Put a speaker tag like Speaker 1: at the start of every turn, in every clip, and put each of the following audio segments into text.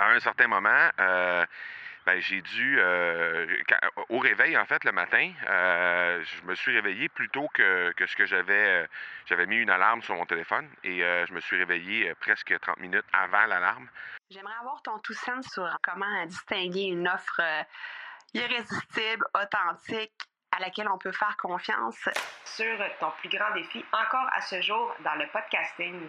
Speaker 1: À un certain moment, euh, ben, j'ai dû, euh, au réveil, en fait, le matin, euh, je me suis réveillé plus tôt que, que ce que j'avais. J'avais mis une alarme sur mon téléphone et je me suis réveillé presque 30 minutes avant l'alarme.
Speaker 2: J'aimerais avoir ton tout sens sur comment distinguer une offre irrésistible, authentique, à laquelle on peut faire confiance.
Speaker 3: sur ton plus grand défi encore à ce jour dans le podcasting.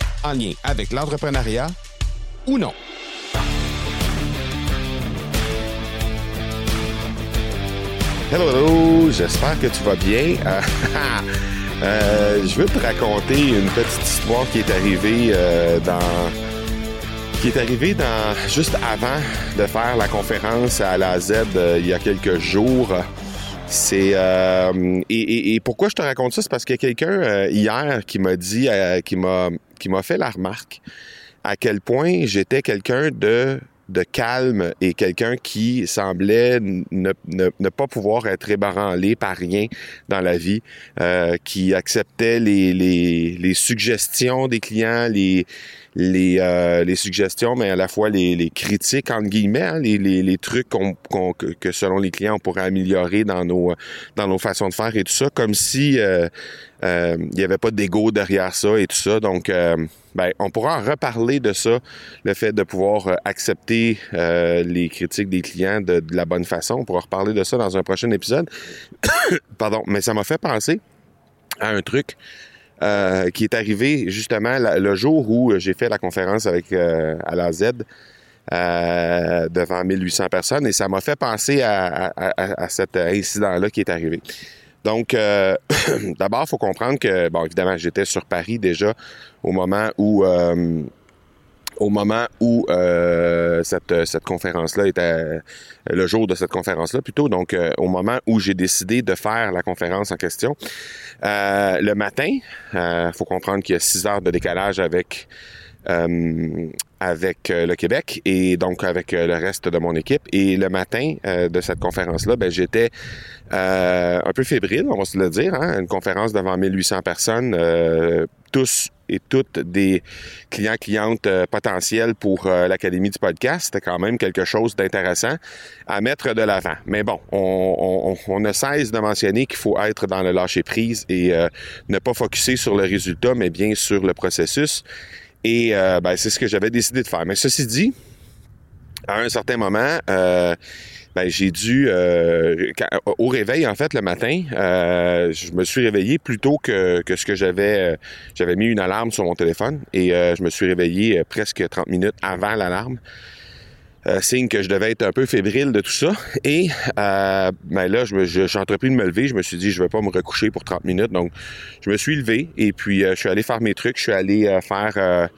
Speaker 4: en lien avec l'entrepreneuriat ou non.
Speaker 1: Hello, hello, j'espère que tu vas bien. Euh, je veux te raconter une petite histoire qui est arrivée euh, dans qui est arrivée dans juste avant de faire la conférence à la Z euh, il y a quelques jours. C'est et, et- et pourquoi je te raconte ça, c'est parce qu'il y a quelqu'un hier qui m'a dit, qui m'a qui m'a fait la remarque à quel point j'étais quelqu'un de de calme et quelqu'un qui semblait ne, ne, ne pas pouvoir être ébranlé par rien dans la vie, euh, qui acceptait les, les, les suggestions des clients, les, les, euh, les suggestions, mais à la fois les, les critiques, entre guillemets, hein, les, les, les trucs qu'on, qu'on- que, selon les clients, on pourrait améliorer dans nos, dans nos façons de faire et tout ça, comme si euh, euh, il n'y avait pas d'ego derrière ça et tout ça. Donc, euh, ben, on pourra en reparler de ça, le fait de pouvoir accepter les critiques des clients de, de la bonne façon. On pourra reparler de ça dans un prochain épisode. Pardon, mais ça m'a fait penser à un truc euh, qui est arrivé justement le jour où j'ai fait la conférence avec euh, à la Z euh, devant 1800 personnes et ça m'a fait penser à, à- cet incident-là qui est arrivé. Donc, euh, d'abord, il faut comprendre que, bon, évidemment, j'étais sur Paris déjà au moment où, au moment où euh, cette, cette conférence-là était, le jour de cette conférence-là plutôt, donc euh, au moment où j'ai décidé de faire la conférence en question. Euh, le matin, il faut comprendre qu'il y a six heures de décalage avec euh, avec euh, le Québec et donc avec euh, le reste de mon équipe. Et le matin euh, de cette conférence-là, ben, j'étais euh, un peu fébrile, on va se le dire. Hein? Une conférence devant 1800 personnes, euh, tous et toutes des clients, clientes euh, potentiels pour euh, l'Académie du podcast. C'était quand même quelque chose d'intéressant à mettre de l'avant. Mais bon, on, ne cesse de mentionner qu'il faut être dans le lâcher-prise et euh, ne pas focuser sur le résultat, mais bien sur le processus. Et ben, c'est ce que j'avais décidé de faire. Mais ceci dit, à un certain moment, ben, j'ai dû, euh, au réveil en fait le matin, euh, je me suis réveillé plus tôt que, que ce que j'avais. euh, j'avais mis une alarme sur mon téléphone et euh, je me suis réveillé euh, presque 30 minutes avant l'alarme. Euh, signe que je devais être un peu fébrile de tout ça. Et euh, ben là, j'ai entrepris de me lever. Je me suis dit, je vais pas me recoucher pour 30 minutes. Donc, je me suis levé et puis euh, je suis allé faire mes trucs. Je suis allé euh, faire...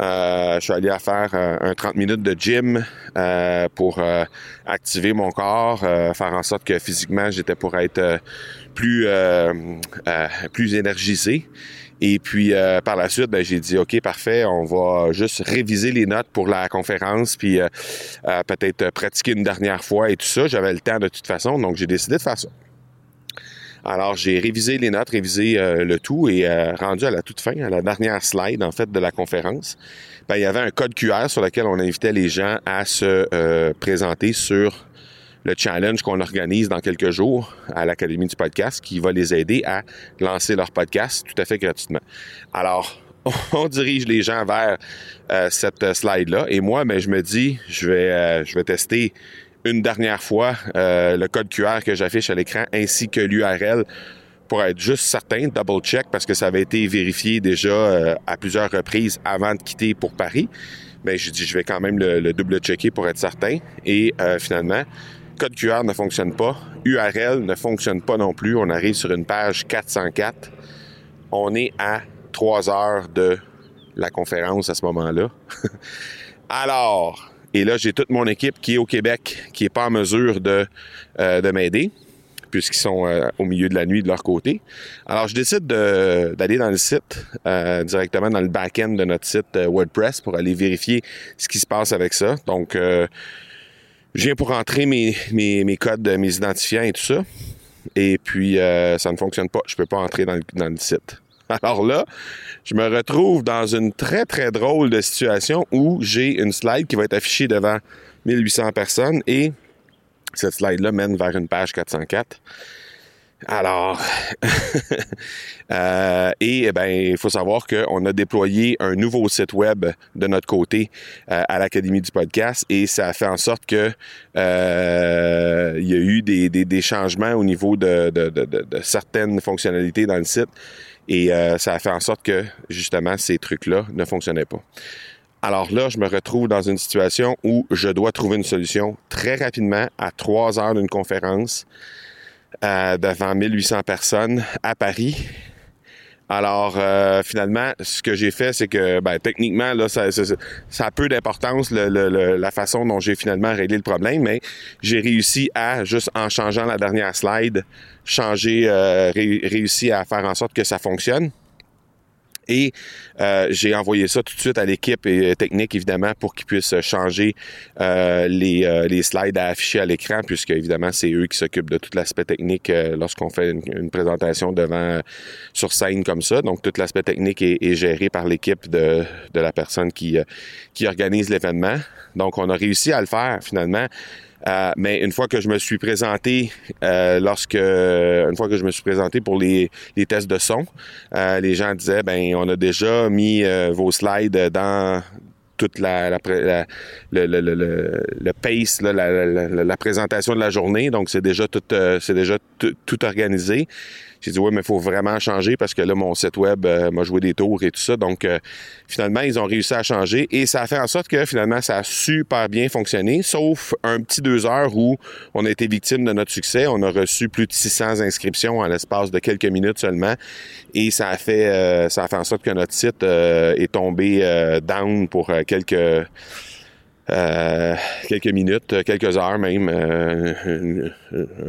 Speaker 1: euh, je suis allé faire euh, un 30 minutes de gym euh, pour activer mon corps, faire en sorte que physiquement j'étais pour être plus plus énergisé. Et puis par la suite, ben, j'ai dit OK, parfait, on va juste réviser les notes pour la conférence, puis peut-être pratiquer une dernière fois et tout ça. J'avais le temps de toute façon, donc j'ai décidé de faire ça. Alors, j'ai révisé les notes, révisé euh, le tout et euh, rendu à la toute fin, à la dernière slide, en fait, de la conférence, ben, il y avait un code QR sur lequel on invitait les gens à se euh, présenter sur le challenge qu'on organise dans quelques jours à l'Académie du podcast qui va les aider à lancer leur podcast tout à fait gratuitement. Alors, on dirige les gens vers cette slide-là et moi, ben, je me dis, je vais, je vais tester une dernière fois euh, le code QR que j'affiche à l'écran ainsi que l'URL pour être juste certain, double check, parce que ça avait été vérifié déjà euh, à plusieurs reprises avant de quitter pour Paris. Mais je dis, je vais quand même le, le double checker pour être certain. Et euh, finalement, code QR ne fonctionne pas, URL ne fonctionne pas non plus. On arrive sur une page 404. On est à trois heures de la conférence à ce moment-là. Alors, Et là, j'ai toute mon équipe qui est au Québec, qui est pas en mesure de, euh, de m'aider puisqu'ils sont euh, au milieu de la nuit de leur côté. Alors, je décide d'aller dans le site, euh, directement dans le back-end de notre site WordPress pour aller vérifier ce qui se passe avec ça. Donc, je viens pour entrer mes, mes, mes, codes, mes identifiants et tout ça. Et puis, ça ne fonctionne pas. Je peux pas entrer dans le, dans le site. Alors là, je me retrouve dans une très, très drôle de situation où j'ai une slide qui va être affichée devant 1800 personnes et cette slide-là mène vers une page 404. Alors, euh, et eh ben, il faut savoir qu'on a déployé un nouveau site web de notre côté euh, à l'Académie du podcast et ça a fait en sorte que euh, y a eu des, changements au niveau de, certaines fonctionnalités dans le site et ça a fait en sorte que justement ces trucs-là ne fonctionnaient pas. Alors là, je me retrouve dans une situation où je dois trouver une solution très rapidement à trois heures d'une conférence euh, devant 1800 personnes à Paris. Alors, euh, finalement, ce que j'ai fait, c'est que, ben, techniquement, là, ça, a peu d'importance la façon dont j'ai finalement réglé le problème, mais j'ai réussi à, juste en changeant la dernière slide, changer, euh, réussi à faire en sorte que ça fonctionne. Et euh, j'ai envoyé ça tout de suite à l'équipe euh, technique, évidemment, pour qu'ils puissent changer euh, les, les, slides à afficher à l'écran, puisque, évidemment, c'est eux qui s'occupent de tout l'aspect technique lorsqu'on fait une, présentation devant sur scène comme ça. Donc, tout l'aspect technique est, est, géré par l'équipe de, de la personne qui, qui organise l'événement. Donc, on a réussi à le faire, finalement. Euh, mais une fois que je me suis présenté, euh, lorsque, une fois que je me suis présenté pour les, les tests de son, euh, les gens disaient, ben, on a déjà mis vos slides dans toute la, la, la le, le, le, le, pace, là, la, la, présentation de la journée. Donc, c'est déjà tout, c'est déjà tout organisé. J'ai dit, ouais, mais il faut vraiment changer parce que là, mon site web euh, m'a joué des tours et tout ça. Donc, euh, finalement, ils ont réussi à changer et ça a fait en sorte que finalement, ça a super bien fonctionné, sauf un petit deux heures où on a été victime de notre succès. On a reçu plus de 600 inscriptions en l'espace de quelques minutes seulement et ça a fait, euh, ça a fait en sorte que notre site est tombé down pour quelques euh, quelques minutes, quelques heures même, euh,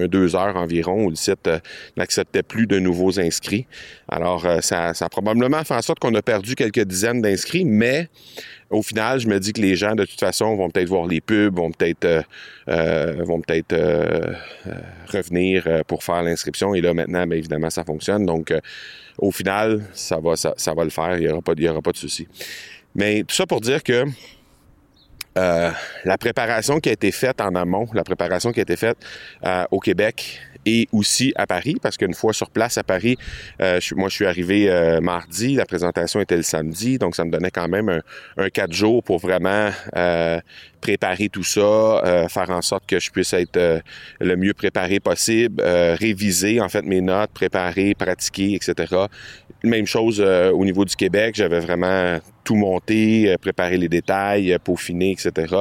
Speaker 1: deux heures environ, où le site euh, n'acceptait plus de nouveaux inscrits. Alors, ça, ça a probablement fait en sorte qu'on a perdu quelques dizaines d'inscrits, mais au final, je me dis que les gens, de toute façon, vont peut-être voir les pubs, vont peut-être vont peut-être revenir pour faire l'inscription. Et là, maintenant, bien évidemment, ça fonctionne. Donc, au final, ça va, ça, ça va le faire. Il n'y aura pas, il y aura pas de souci. Mais tout ça pour dire que euh, la préparation qui a été faite en amont, la préparation qui a été faite euh, au Québec et aussi à Paris, parce qu'une fois sur place à Paris, euh, moi je suis arrivé mardi, la présentation était le samedi, donc ça me donnait quand même un, quatre jours pour vraiment préparer tout ça, faire en sorte que je puisse être le mieux préparé possible, réviser en fait mes notes, préparer, pratiquer, etc. Même chose au niveau du Québec, j'avais vraiment tout monter, euh, préparer les détails, euh, peaufiner, etc.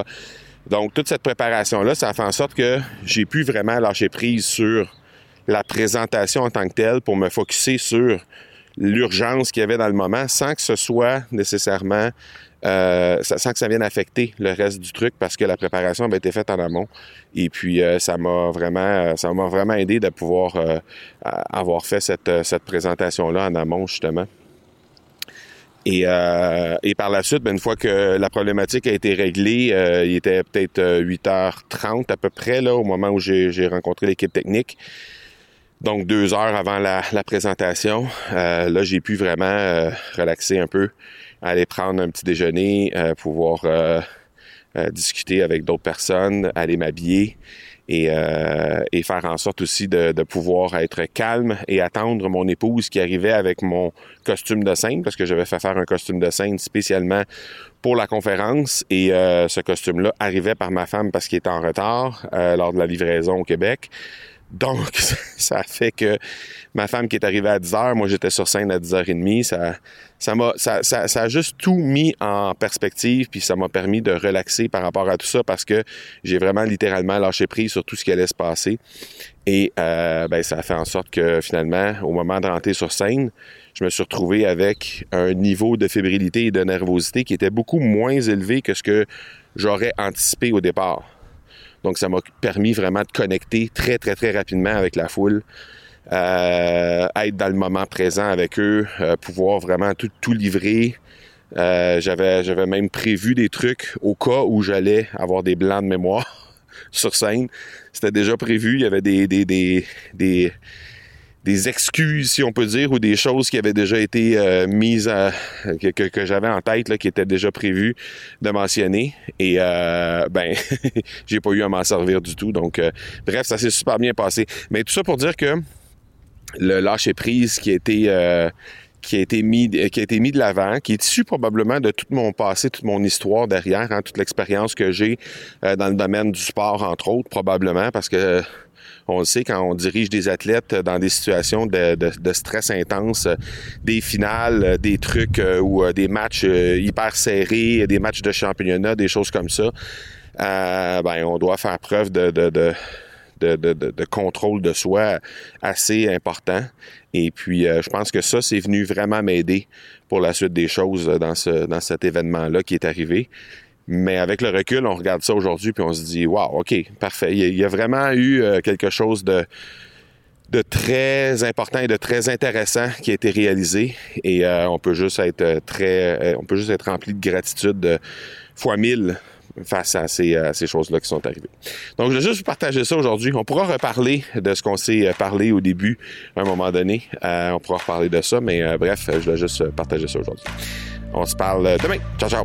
Speaker 1: Donc, toute cette préparation-là, ça fait en sorte que j'ai pu vraiment lâcher prise sur la présentation en tant que telle pour me focuser sur l'urgence qu'il y avait dans le moment sans que ce soit nécessairement, euh, sans que ça vienne affecter le reste du truc parce que la préparation avait été faite en amont. Et puis, ça m'a vraiment, ça aidé de pouvoir avoir fait cette, cette présentation-là en amont, justement. Et, euh, et par la suite, ben, une fois que la problématique a été réglée, euh, il était peut-être 8h30 euh, à peu près là, au moment où j'ai rencontré l'équipe technique. Donc deux heures avant la, la présentation, euh, là j'ai pu vraiment relaxer un peu, aller prendre un petit déjeuner, pouvoir discuter avec d'autres personnes, aller m'habiller et, euh, et, faire en sorte aussi de, de, pouvoir être calme et attendre mon épouse qui arrivait avec mon costume de scène parce que j'avais fait faire un costume de scène spécialement pour la conférence et euh, ce costume-là arrivait par ma femme parce qu'il était en retard euh, lors de la livraison au Québec. Donc, ça fait que ma femme qui est arrivée à 10 heures, moi j'étais sur scène à 10h30, ça, ça, m'a, ça, ça, ça, a juste tout mis en perspective, puis ça m'a permis de relaxer par rapport à tout ça parce que j'ai vraiment littéralement lâché prise sur tout ce qui allait se passer. Et euh, ben, ça a fait en sorte que finalement, au moment de rentrer sur scène, je me suis retrouvé avec un niveau de fébrilité et de nervosité qui était beaucoup moins élevé que ce que j'aurais anticipé au départ. Donc, ça m'a permis vraiment de connecter très, très, très rapidement avec la foule, euh, être dans le moment présent avec eux, euh, pouvoir vraiment tout, livrer. Euh, j'avais, même prévu des trucs au cas où j'allais avoir des blancs de mémoire sur scène. C'était déjà prévu. Il y avait des, des, des des excuses, si on peut dire, ou des choses qui avaient déjà été euh, mises à, que, que, que j'avais en tête, là, qui étaient déjà prévues de mentionner. Et euh, ben, j'ai pas eu à m'en servir du tout. Donc, euh, bref, ça s'est super bien passé. Mais tout ça pour dire que le lâcher prise qui a été euh, qui a été mis qui a été mis de l'avant, qui est issu probablement de tout mon passé, toute mon histoire derrière, hein, toute l'expérience que j'ai dans le domaine du sport entre autres, probablement parce que on le sait quand on dirige des athlètes dans des situations de, stress intense, des finales, des trucs ou des matchs hyper serrés, des matchs de championnat, des choses comme ça. Euh, ben, on doit faire preuve de, contrôle de soi assez important. Et puis, euh, je pense que ça, c'est venu vraiment m'aider pour la suite des choses dans cet événement-là qui est arrivé. Mais avec le recul, on regarde ça aujourd'hui puis on se dit, wow, OK, parfait. Il y a vraiment eu euh, quelque chose de, de très important et de très intéressant qui a été réalisé. Et euh, on peut juste être très, on peut juste être rempli de gratitude de fois mille face à ces, ces choses-là qui sont arrivées. Donc, je vais juste vous partager ça aujourd'hui. On pourra reparler de ce qu'on s'est parlé au début, à un moment donné. Euh, on pourra reparler de ça, mais euh, bref, je vais juste partager ça aujourd'hui. On se parle demain. Ciao, ciao.